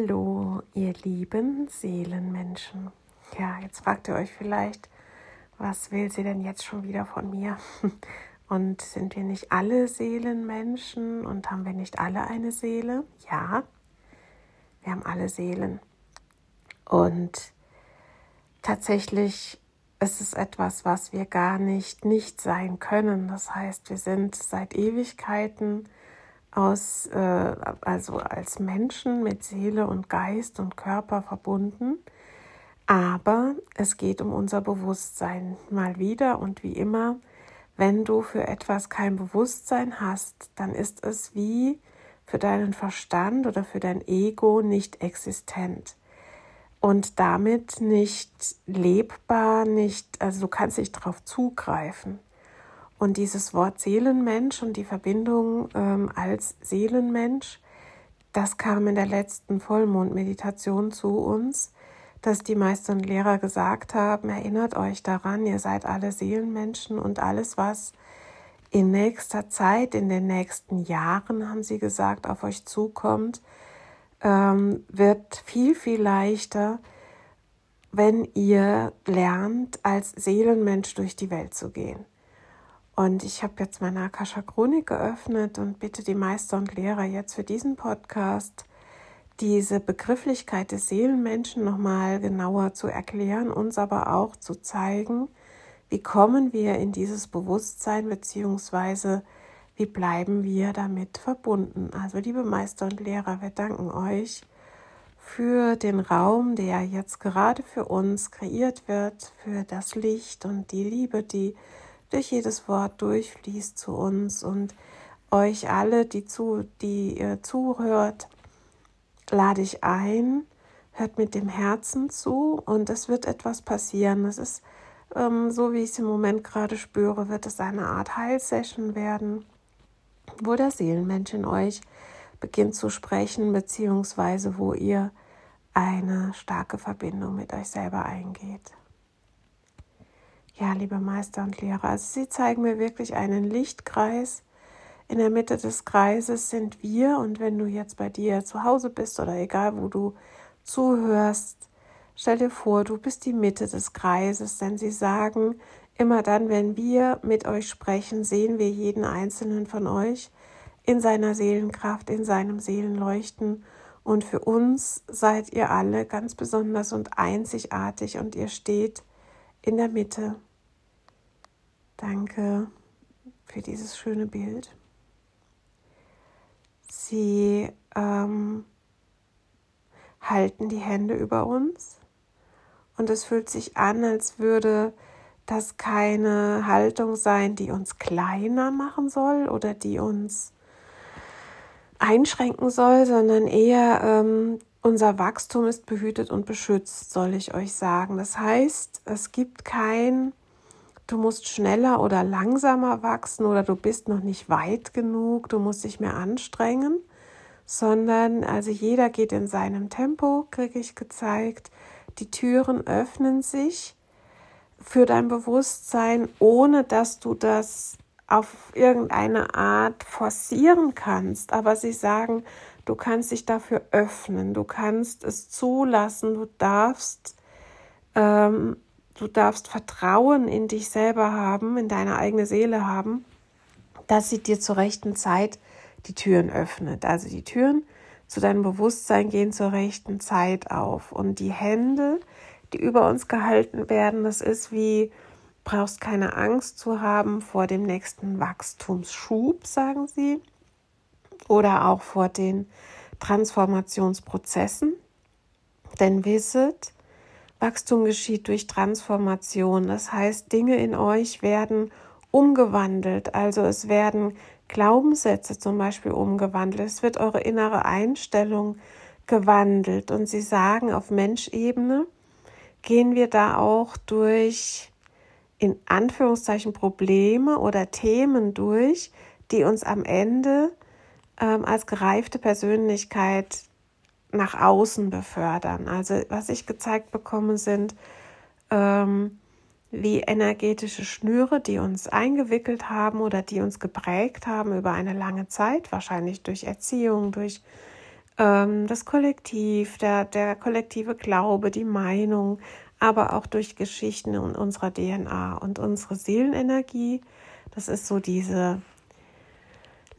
Hallo, ihr lieben Seelenmenschen. Ja, jetzt fragt ihr euch vielleicht, was will sie denn jetzt schon wieder von mir? Und sind wir nicht alle Seelenmenschen und haben wir nicht alle eine Seele? Ja, wir haben alle Seelen. Und tatsächlich ist es etwas, was wir gar nicht nicht sein können. Das heißt, wir sind seit Ewigkeiten aus, äh, also als Menschen mit Seele und Geist und Körper verbunden. Aber es geht um unser Bewusstsein mal wieder und wie immer. Wenn du für etwas kein Bewusstsein hast, dann ist es wie für deinen Verstand oder für dein Ego nicht existent und damit nicht lebbar, nicht, also du kannst nicht darauf zugreifen. Und dieses Wort Seelenmensch und die Verbindung ähm, als Seelenmensch, das kam in der letzten Vollmondmeditation zu uns, dass die Meister und Lehrer gesagt haben, erinnert euch daran, ihr seid alle Seelenmenschen und alles, was in nächster Zeit, in den nächsten Jahren, haben sie gesagt, auf euch zukommt, ähm, wird viel, viel leichter, wenn ihr lernt, als Seelenmensch durch die Welt zu gehen. Und ich habe jetzt meine Akasha Chronik geöffnet und bitte die Meister und Lehrer jetzt für diesen Podcast diese Begrifflichkeit des Seelenmenschen nochmal genauer zu erklären, uns aber auch zu zeigen, wie kommen wir in dieses Bewusstsein beziehungsweise wie bleiben wir damit verbunden. Also liebe Meister und Lehrer, wir danken euch für den Raum, der jetzt gerade für uns kreiert wird, für das Licht und die Liebe, die durch jedes Wort durchfließt zu uns und euch alle, die, zu, die ihr zuhört, lade ich ein, hört mit dem Herzen zu und es wird etwas passieren. Es ist ähm, so, wie ich es im Moment gerade spüre, wird es eine Art Heilsession werden, wo der Seelenmensch in euch beginnt zu sprechen, beziehungsweise wo ihr eine starke Verbindung mit euch selber eingeht. Ja, liebe Meister und Lehrer, also Sie zeigen mir wirklich einen Lichtkreis. In der Mitte des Kreises sind wir und wenn du jetzt bei dir zu Hause bist oder egal wo du zuhörst, stell dir vor, du bist die Mitte des Kreises, denn sie sagen, immer dann, wenn wir mit euch sprechen, sehen wir jeden einzelnen von euch in seiner Seelenkraft, in seinem Seelenleuchten und für uns seid ihr alle ganz besonders und einzigartig und ihr steht in der Mitte. Danke für dieses schöne Bild. Sie ähm, halten die Hände über uns und es fühlt sich an, als würde das keine Haltung sein, die uns kleiner machen soll oder die uns einschränken soll, sondern eher ähm, unser Wachstum ist behütet und beschützt, soll ich euch sagen. Das heißt, es gibt kein du musst schneller oder langsamer wachsen oder du bist noch nicht weit genug, du musst dich mehr anstrengen, sondern also jeder geht in seinem Tempo, kriege ich gezeigt. Die Türen öffnen sich für dein Bewusstsein, ohne dass du das auf irgendeine Art forcieren kannst. Aber sie sagen, Du kannst dich dafür öffnen, du kannst es zulassen, du darfst, ähm, du darfst Vertrauen in dich selber haben, in deine eigene Seele haben, dass sie dir zur rechten Zeit die Türen öffnet. Also die Türen zu deinem Bewusstsein gehen zur rechten Zeit auf. Und die Hände, die über uns gehalten werden, das ist wie, brauchst keine Angst zu haben vor dem nächsten Wachstumsschub, sagen sie, oder auch vor den Transformationsprozessen. Denn wisset, Wachstum geschieht durch Transformation. Das heißt, Dinge in euch werden umgewandelt. Also es werden Glaubenssätze zum Beispiel umgewandelt. Es wird eure innere Einstellung gewandelt. Und sie sagen, auf Menschebene gehen wir da auch durch in Anführungszeichen Probleme oder Themen durch, die uns am Ende ähm, als gereifte Persönlichkeit nach außen befördern. Also was ich gezeigt bekomme, sind ähm, wie energetische Schnüre, die uns eingewickelt haben oder die uns geprägt haben über eine lange Zeit, wahrscheinlich durch Erziehung, durch ähm, das Kollektiv, der, der kollektive Glaube, die Meinung, aber auch durch Geschichten in unserer DNA und unsere Seelenenergie. Das ist so diese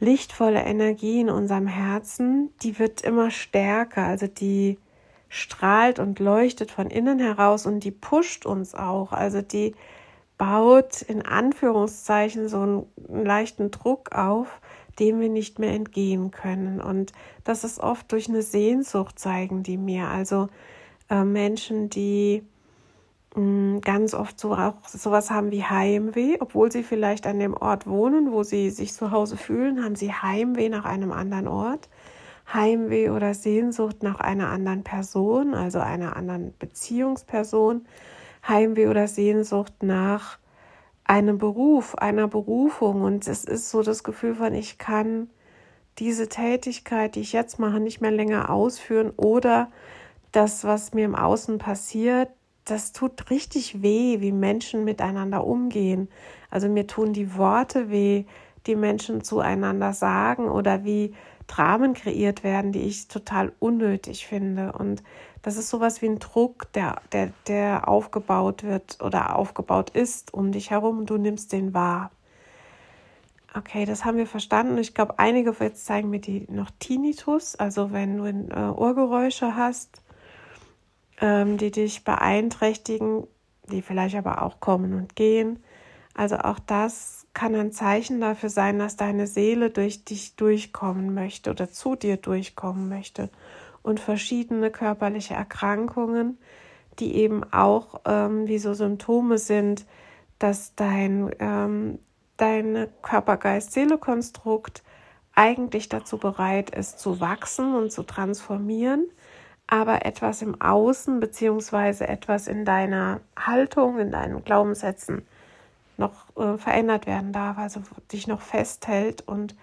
lichtvolle Energie in unserem Herzen, die wird immer stärker, also die strahlt und leuchtet von innen heraus und die pusht uns auch. Also die baut in Anführungszeichen so einen, leichten Druck auf, dem wir nicht mehr entgehen können. Und das ist oft durch eine Sehnsucht, zeigen die mir. Also äh, Menschen, die ganz oft so auch sowas haben wie Heimweh, obwohl sie vielleicht an dem Ort wohnen, wo sie sich zu Hause fühlen, haben sie Heimweh nach einem anderen Ort. Heimweh oder Sehnsucht nach einer anderen Person, also einer anderen Beziehungsperson, Heimweh oder Sehnsucht nach einem Beruf, einer Berufung. Und es ist so das Gefühl von, ich kann diese Tätigkeit, die ich jetzt mache, nicht mehr länger ausführen oder das, was mir im Außen passiert, das tut richtig weh, wie Menschen miteinander umgehen. Also mir tun die Worte weh, die Menschen zueinander sagen oder wie Dramen kreiert werden, die ich total unnötig finde. Und das ist sowas wie ein Druck, der, der, der aufgebaut wird oder aufgebaut ist um dich herum und du nimmst den wahr. Okay, das haben wir verstanden. Ich glaube, einige jetzt zeigen mir die noch Tinnitus, also wenn du äh, Ohrgeräusche hast, ähm, die dich beeinträchtigen, die vielleicht aber auch kommen und gehen. Also auch das kann ein Zeichen dafür sein, dass deine Seele durch dich durchkommen möchte oder zu dir durchkommen möchte. Und verschiedene körperliche Erkrankungen, die eben auch ähm, wie so Symptome sind, dass dein, ähm, dein Körper-Geist-Seele-Konstrukt eigentlich dazu bereit ist, zu wachsen und zu transformieren, aber etwas im Außen beziehungsweise etwas in deiner Haltung, in deinen Glaubenssätzen noch äh, verändert werden darf, also dich noch festhält und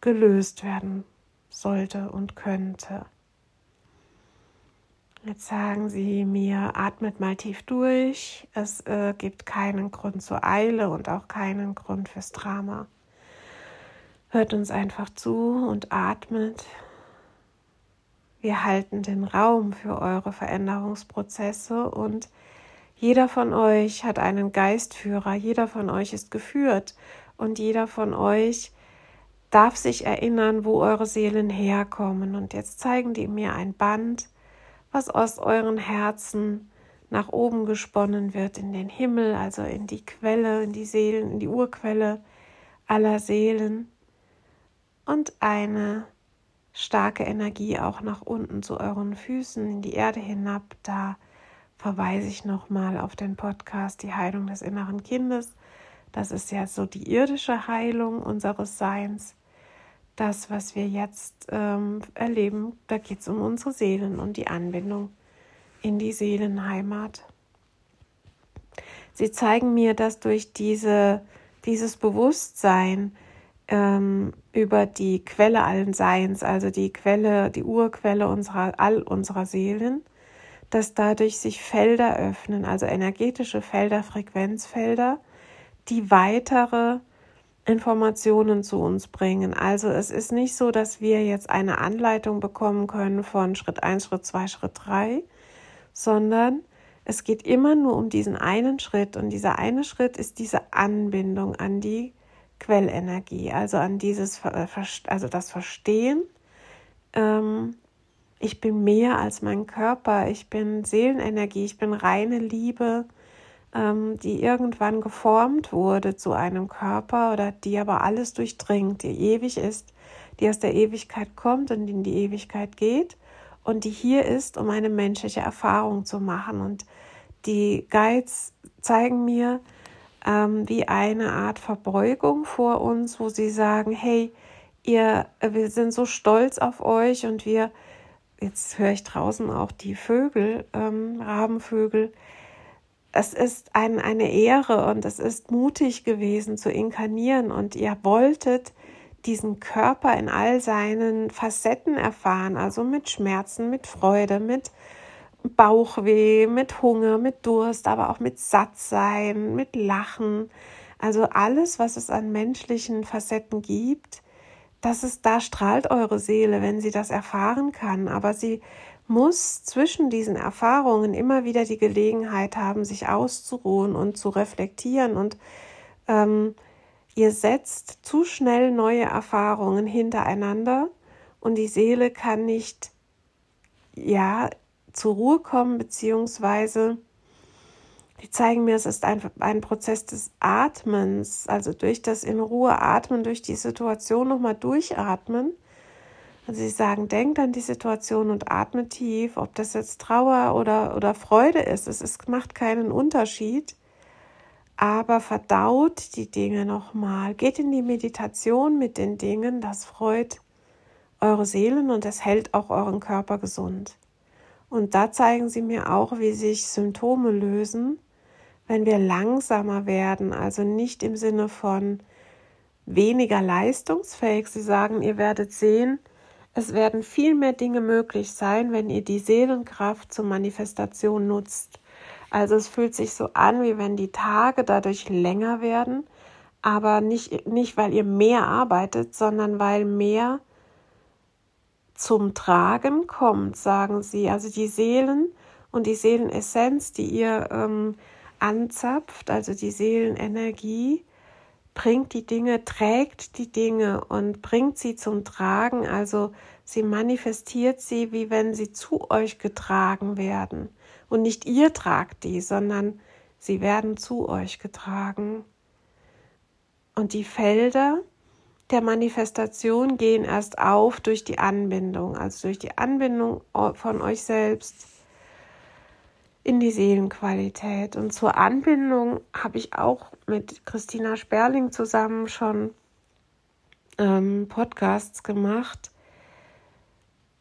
gelöst werden sollte und könnte. Jetzt sagen Sie mir, atmet mal tief durch. Es äh, gibt keinen Grund zur Eile und auch keinen Grund fürs Drama. Hört uns einfach zu und atmet. Wir halten den Raum für eure Veränderungsprozesse und jeder von euch hat einen Geistführer, jeder von euch ist geführt und jeder von euch darf sich erinnern, wo eure Seelen herkommen. Und jetzt zeigen die mir ein Band, was aus euren Herzen nach oben gesponnen wird in den Himmel, also in die Quelle, in die Seelen, in die Urquelle aller Seelen und eine starke Energie auch nach unten zu euren Füßen in die Erde hinab, da verweise ich nochmal auf den Podcast Die Heilung des inneren Kindes. Das ist ja so die irdische Heilung unseres Seins. Das, was wir jetzt ähm, erleben, da geht es um unsere Seelen und die Anbindung in die Seelenheimat. Sie zeigen mir, dass durch diese, dieses Bewusstsein ähm, über die Quelle allen Seins, also die Quelle, die Urquelle unserer, all unserer Seelen, dass dadurch sich Felder öffnen, also energetische Felder, Frequenzfelder, die weitere Informationen zu uns bringen. Also es ist nicht so, dass wir jetzt eine Anleitung bekommen können von Schritt 1, Schritt 2, Schritt 3, sondern es geht immer nur um diesen einen Schritt und dieser eine Schritt ist diese Anbindung an die Quellenergie, also an dieses, also das Verstehen. Ähm, ich bin mehr als mein Körper, ich bin Seelenenergie, ich bin reine Liebe, ähm, die irgendwann geformt wurde zu einem Körper oder die aber alles durchdringt, die ewig ist, die aus der Ewigkeit kommt und in die Ewigkeit geht und die hier ist, um eine menschliche Erfahrung zu machen. Und die Guides zeigen mir ähm, wie eine Art Verbeugung vor uns, wo sie sagen, hey, ihr, wir sind so stolz auf euch und wir, jetzt höre ich draußen auch die Vögel, ähm, Rabenvögel, es ist ein, eine Ehre und es ist mutig gewesen zu inkarnieren und ihr wolltet diesen Körper in all seinen Facetten erfahren, also mit Schmerzen, mit Freude, mit Bauchweh, mit Hunger, mit Durst, aber auch mit Sattsein, mit Lachen. Also alles, was es an menschlichen Facetten gibt, das ist, da strahlt eure Seele, wenn sie das erfahren kann. Aber sie muss zwischen diesen Erfahrungen immer wieder die Gelegenheit haben, sich auszuruhen und zu reflektieren. Und ähm, ihr setzt zu schnell neue Erfahrungen hintereinander und die Seele kann nicht ja zur Ruhe kommen, beziehungsweise die zeigen mir, es ist ein, ein Prozess des Atmens, also durch das in Ruhe atmen, durch die Situation nochmal durchatmen also sie sagen, denkt an die Situation und atme tief, ob das jetzt Trauer oder, oder Freude ist. Es ist, macht keinen Unterschied. Aber verdaut die Dinge nochmal. Geht in die Meditation mit den Dingen. Das freut eure Seelen und es hält auch euren Körper gesund. Und da zeigen sie mir auch, wie sich Symptome lösen, wenn wir langsamer werden. Also nicht im Sinne von weniger leistungsfähig. Sie sagen, ihr werdet sehen, es werden viel mehr Dinge möglich sein, wenn ihr die Seelenkraft zur Manifestation nutzt. Also es fühlt sich so an, wie wenn die Tage dadurch länger werden, aber nicht, nicht weil ihr mehr arbeitet, sondern weil mehr zum Tragen kommt, sagen sie. Also die Seelen und die Seelenessenz, die ihr ähm, anzapft, also die Seelenenergie, bringt die Dinge, trägt die Dinge und bringt sie zum Tragen. Also sie manifestiert sie, wie wenn sie zu euch getragen werden. Und nicht ihr tragt die, sondern sie werden zu euch getragen. Und die Felder der Manifestation gehen erst auf durch die Anbindung, also durch die Anbindung von euch selbst in die Seelenqualität. Und zur Anbindung habe ich auch mit Christina Sperling zusammen schon ähm, Podcasts gemacht.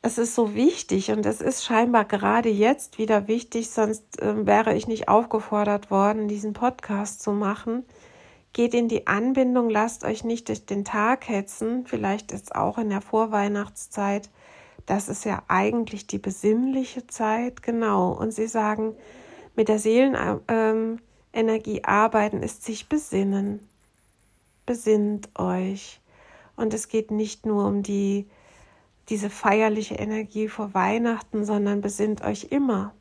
Es ist so wichtig und es ist scheinbar gerade jetzt wieder wichtig, sonst äh, wäre ich nicht aufgefordert worden, diesen Podcast zu machen. Geht in die Anbindung, lasst euch nicht durch den Tag hetzen, vielleicht jetzt auch in der Vorweihnachtszeit das ist ja eigentlich die besinnliche Zeit, genau. Und sie sagen, mit der Seelenenergie arbeiten ist sich besinnen. Besinnt euch. Und es geht nicht nur um die, diese feierliche Energie vor Weihnachten, sondern besinnt euch immer.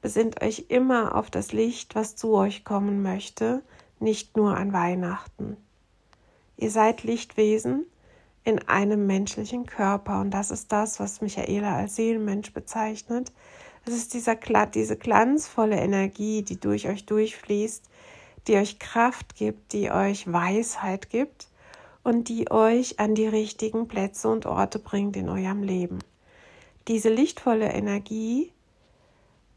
Besinnt euch immer auf das Licht, was zu euch kommen möchte, nicht nur an Weihnachten. Ihr seid Lichtwesen in einem menschlichen Körper. Und das ist das, was Michaela als Seelenmensch bezeichnet. Es ist dieser, diese glanzvolle Energie, die durch euch durchfließt, die euch Kraft gibt, die euch Weisheit gibt und die euch an die richtigen Plätze und Orte bringt in eurem Leben. Diese lichtvolle Energie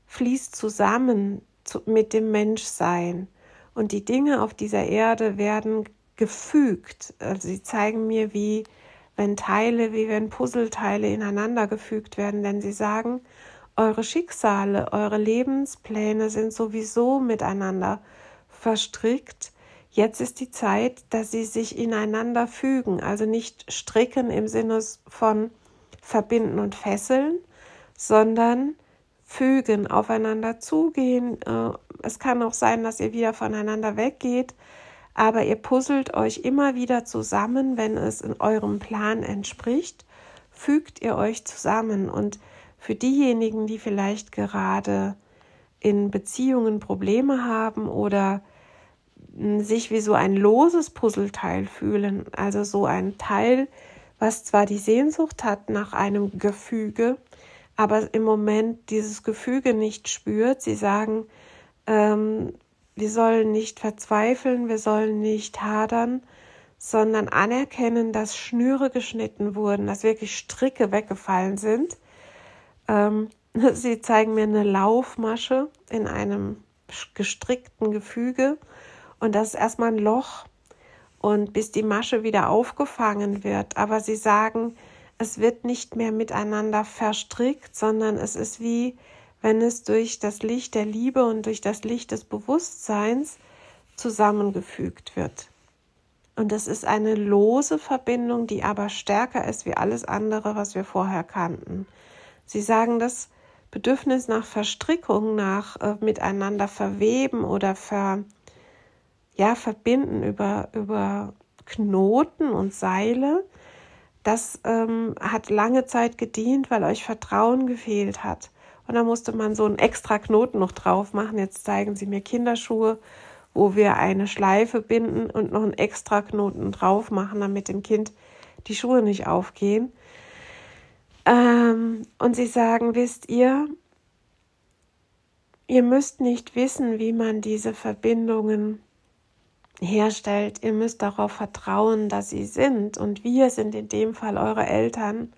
fließt zusammen mit dem Menschsein und die Dinge auf dieser Erde werden gefügt. Also sie zeigen mir, wie wenn Teile, wie wenn Puzzleteile ineinander gefügt werden, denn sie sagen, eure Schicksale, eure Lebenspläne sind sowieso miteinander verstrickt. Jetzt ist die Zeit, dass sie sich ineinander fügen, also nicht stricken im Sinne von verbinden und fesseln, sondern fügen, aufeinander zugehen. Äh, es kann auch sein, dass ihr wieder voneinander weggeht, aber ihr puzzelt euch immer wieder zusammen, wenn es in eurem Plan entspricht, fügt ihr euch zusammen. Und für diejenigen, die vielleicht gerade in Beziehungen Probleme haben oder sich wie so ein loses Puzzleteil fühlen, also so ein Teil, was zwar die Sehnsucht hat nach einem Gefüge, aber im Moment dieses Gefüge nicht spürt. Sie sagen, ähm, wir sollen nicht verzweifeln, wir sollen nicht hadern, sondern anerkennen, dass Schnüre geschnitten wurden, dass wirklich Stricke weggefallen sind. Ähm, sie zeigen mir eine Laufmasche in einem gestrickten Gefüge und das ist erstmal ein Loch und bis die Masche wieder aufgefangen wird. Aber sie sagen, es wird nicht mehr miteinander verstrickt, sondern es ist wie wenn es durch das Licht der Liebe und durch das Licht des Bewusstseins zusammengefügt wird. Und es ist eine lose Verbindung, die aber stärker ist wie alles andere, was wir vorher kannten. Sie sagen, das Bedürfnis nach Verstrickung, nach äh, miteinander verweben oder ver, ja, verbinden über, über Knoten und Seile, das ähm, hat lange Zeit gedient, weil euch Vertrauen gefehlt hat. Und da musste man so einen extra Knoten noch drauf machen. Jetzt zeigen sie mir Kinderschuhe, wo wir eine Schleife binden und noch einen extra Knoten drauf machen, damit dem Kind die Schuhe nicht aufgehen. Ähm, und sie sagen, wisst ihr, ihr müsst nicht wissen, wie man diese Verbindungen herstellt. Ihr müsst darauf vertrauen, dass sie sind. Und wir sind in dem Fall eure Eltern,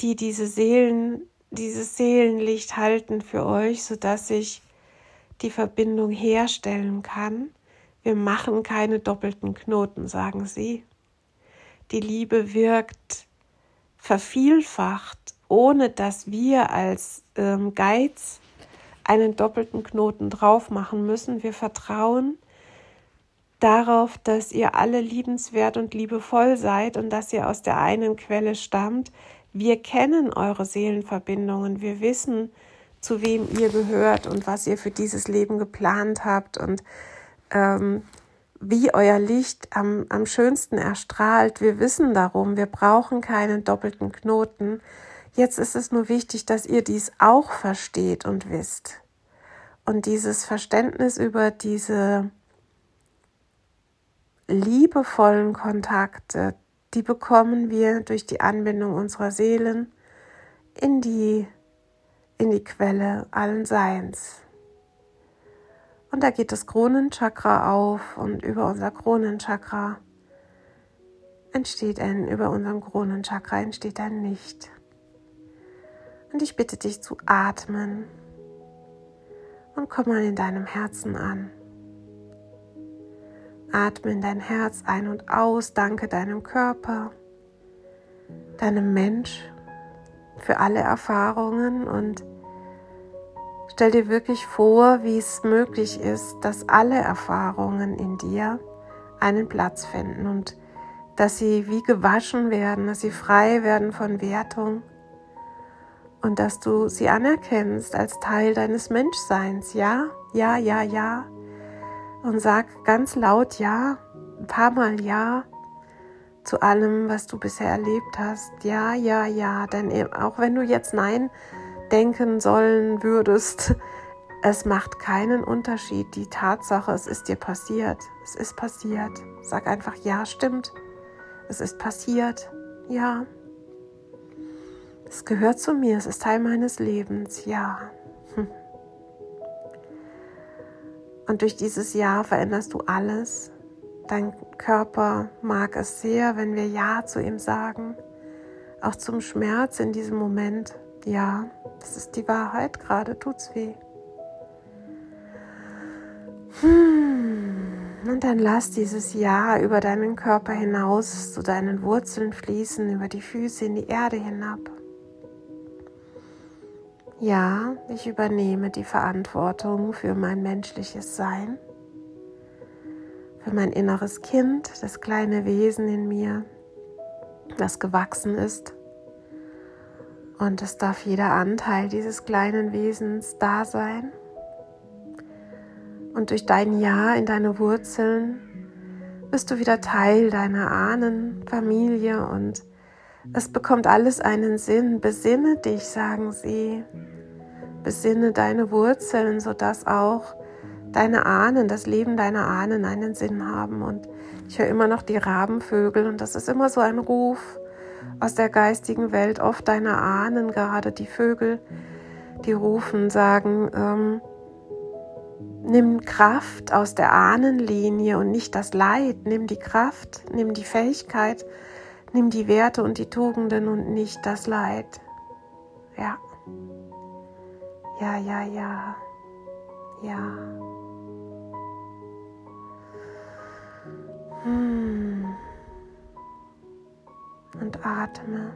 die diese Seelen dieses Seelenlicht halten für euch, sodass ich die Verbindung herstellen kann. Wir machen keine doppelten Knoten, sagen sie. Die Liebe wirkt vervielfacht, ohne dass wir als ähm, Geiz einen doppelten Knoten drauf machen müssen. Wir vertrauen darauf, dass ihr alle liebenswert und liebevoll seid und dass ihr aus der einen Quelle stammt, wir kennen eure Seelenverbindungen, wir wissen, zu wem ihr gehört und was ihr für dieses Leben geplant habt und ähm, wie euer Licht am, am schönsten erstrahlt. Wir wissen darum, wir brauchen keinen doppelten Knoten. Jetzt ist es nur wichtig, dass ihr dies auch versteht und wisst. Und dieses Verständnis über diese liebevollen Kontakte, die bekommen wir durch die Anbindung unserer Seelen in die, in die Quelle allen Seins. Und da geht das Kronenchakra auf und über unser Kronenchakra entsteht ein, über unserem Kronenchakra entsteht ein Licht. Und ich bitte dich zu atmen und komm mal in deinem Herzen an. Atme in dein Herz ein und aus, danke deinem Körper, deinem Mensch für alle Erfahrungen. Und stell dir wirklich vor, wie es möglich ist, dass alle Erfahrungen in dir einen Platz finden und dass sie wie gewaschen werden, dass sie frei werden von Wertung und dass du sie anerkennst als Teil deines Menschseins. Ja, ja, ja, ja und sag ganz laut Ja, ein paar Mal Ja zu allem, was du bisher erlebt hast. Ja, ja, ja, denn auch wenn du jetzt Nein denken sollen würdest, es macht keinen Unterschied. Die Tatsache, es ist dir passiert. Es ist passiert. Sag einfach Ja, stimmt. Es ist passiert. Ja. Es gehört zu mir. Es ist Teil meines Lebens. Ja. Und durch dieses Ja veränderst du alles. Dein Körper mag es sehr, wenn wir Ja zu ihm sagen. Auch zum Schmerz in diesem Moment. Ja, das ist die Wahrheit. Gerade tut's weh. Hm. Und dann lass dieses Ja über deinen Körper hinaus zu deinen Wurzeln fließen, über die Füße in die Erde hinab. Ja, ich übernehme die Verantwortung für mein menschliches Sein, für mein inneres Kind, das kleine Wesen in mir, das gewachsen ist. Und es darf jeder Anteil dieses kleinen Wesens da sein. Und durch dein Ja in deine Wurzeln bist du wieder Teil deiner Ahnenfamilie und es bekommt alles einen Sinn. Besinne dich, sagen sie. Besinne deine Wurzeln, sodass auch deine Ahnen, das Leben deiner Ahnen einen Sinn haben. Und ich höre immer noch die Rabenvögel und das ist immer so ein Ruf aus der geistigen Welt, oft deine Ahnen, gerade die Vögel, die rufen, sagen, ähm, nimm Kraft aus der Ahnenlinie und nicht das Leid, nimm die Kraft, nimm die Fähigkeit, nimm die Werte und die Tugenden und nicht das Leid. Ja. Ja, ja, ja. Ja. Hm. Und atme.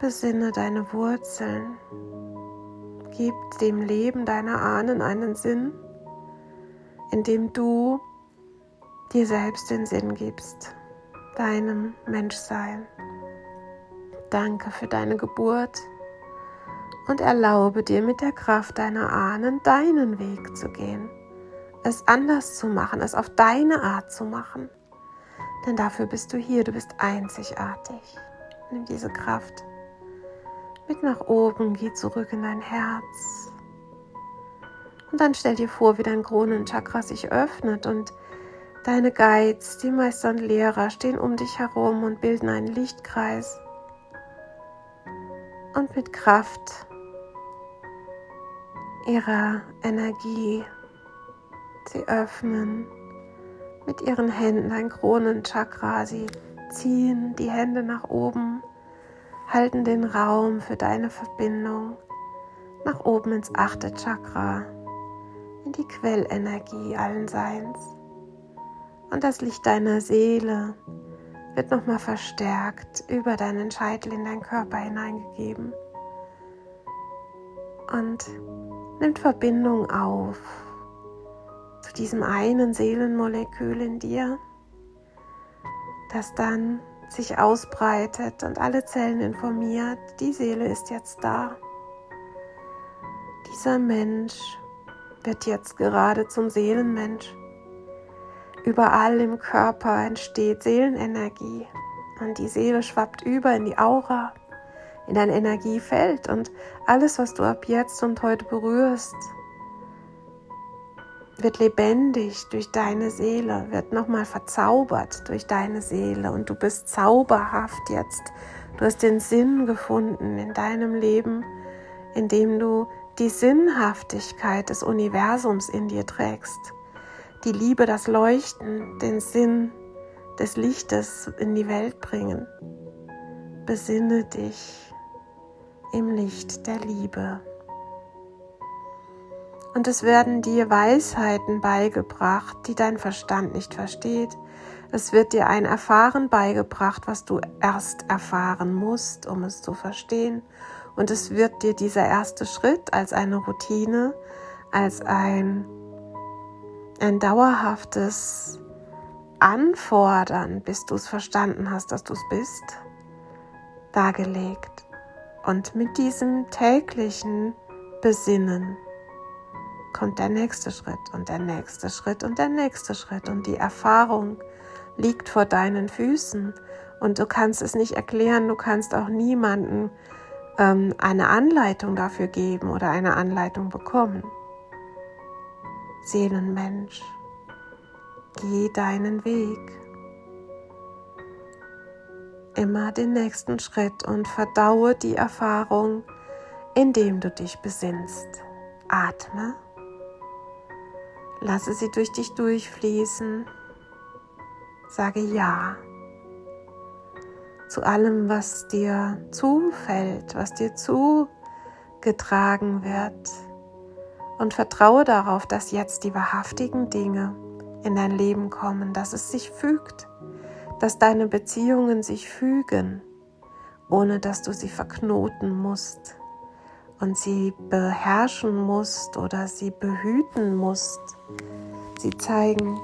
Besinne deine Wurzeln. Gib dem Leben deiner Ahnen einen Sinn, indem du dir selbst den Sinn gibst, deinem Menschsein. Danke für deine Geburt und erlaube dir mit der Kraft deiner Ahnen deinen Weg zu gehen, es anders zu machen, es auf deine Art zu machen. Denn dafür bist du hier, du bist einzigartig. Nimm diese Kraft mit nach oben, geh zurück in dein Herz. Und dann stell dir vor, wie dein Kronenchakra sich öffnet und deine Guides, die Meister und Lehrer stehen um dich herum und bilden einen Lichtkreis. Und mit Kraft ihrer Energie sie öffnen mit ihren Händen ein Kronenchakra. Sie ziehen die Hände nach oben, halten den Raum für deine Verbindung nach oben ins achte Chakra, in die Quellenergie allen Seins. Und das Licht deiner Seele wird nochmal verstärkt über deinen Scheitel in deinen Körper hineingegeben und nimmt Verbindung auf zu diesem einen Seelenmolekül in dir, das dann sich ausbreitet und alle Zellen informiert, die Seele ist jetzt da. Dieser Mensch wird jetzt gerade zum Seelenmensch. Überall im Körper entsteht Seelenenergie. Und die Seele schwappt über in die Aura, in dein Energiefeld und alles, was du ab jetzt und heute berührst, wird lebendig durch deine Seele, wird nochmal verzaubert durch deine Seele. Und du bist zauberhaft jetzt. Du hast den Sinn gefunden in deinem Leben, indem du die Sinnhaftigkeit des Universums in dir trägst, die Liebe, das Leuchten, den Sinn des Lichtes in die Welt bringen. Besinne dich im Licht der Liebe. Und es werden dir Weisheiten beigebracht, die dein Verstand nicht versteht. Es wird dir ein Erfahren beigebracht, was du erst erfahren musst, um es zu verstehen. Und es wird dir dieser erste Schritt als eine Routine, als ein, ein dauerhaftes Anfordern, bis du es verstanden hast, dass du es bist, dargelegt. Und mit diesem täglichen Besinnen kommt der nächste Schritt und der nächste Schritt und der nächste Schritt und die Erfahrung liegt vor deinen Füßen und du kannst es nicht erklären, du kannst auch niemanden ähm, eine Anleitung dafür geben oder eine Anleitung bekommen. Seelenmensch, geh deinen Weg. Immer den nächsten Schritt und verdaue die Erfahrung, indem du dich besinnst. Atme Lasse sie durch dich durchfließen. Sage Ja zu allem, was dir zufällt, was dir zugetragen wird. Und vertraue darauf, dass jetzt die wahrhaftigen Dinge in dein Leben kommen, dass es sich fügt, dass deine Beziehungen sich fügen, ohne dass du sie verknoten musst und sie beherrschen musst oder sie behüten musst. Sie zeigen,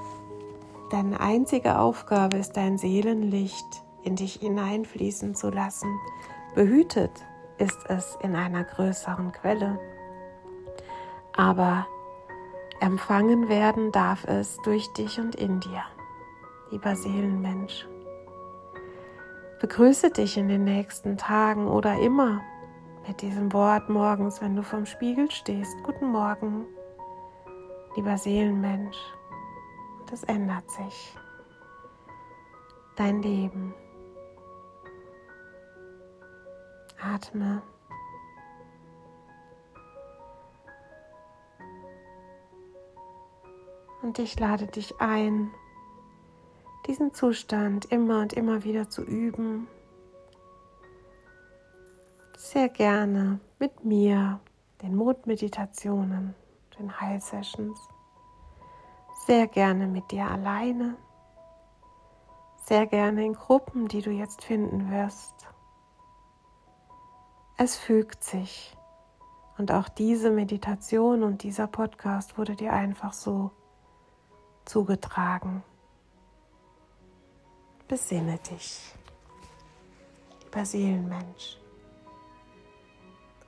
deine einzige Aufgabe ist dein Seelenlicht in dich hineinfließen zu lassen. Behütet ist es in einer größeren Quelle. Aber Empfangen werden darf es durch dich und in dir, lieber Seelenmensch. Begrüße dich in den nächsten Tagen oder immer mit diesem Wort morgens, wenn du vorm Spiegel stehst. Guten Morgen, lieber Seelenmensch. Und es ändert sich. Dein Leben. Atme. Und ich lade dich ein, diesen Zustand immer und immer wieder zu üben. Sehr gerne mit mir, den Mondmeditationen, den Heilsessions. Sehr gerne mit dir alleine. Sehr gerne in Gruppen, die du jetzt finden wirst. Es fügt sich. Und auch diese Meditation und dieser Podcast wurde dir einfach so zugetragen. Besinne dich, lieber Seelenmensch.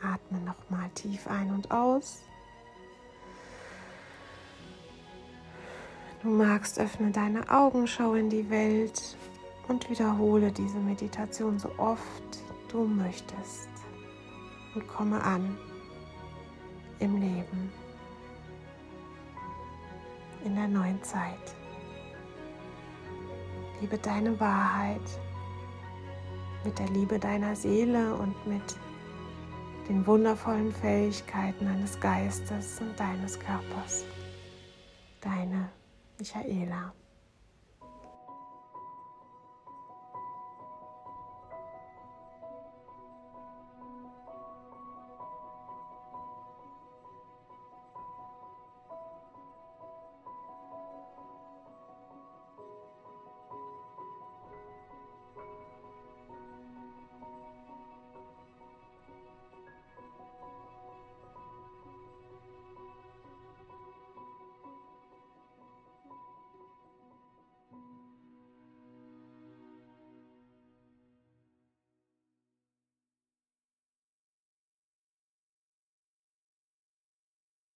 Atme nochmal tief ein und aus. Du magst, öffne deine Augen, schau in die Welt und wiederhole diese Meditation so oft du möchtest und komme an im Leben, in der neuen Zeit. Liebe deine Wahrheit mit der Liebe deiner Seele und mit den wundervollen Fähigkeiten deines Geistes und deines Körpers. Deine Michaela.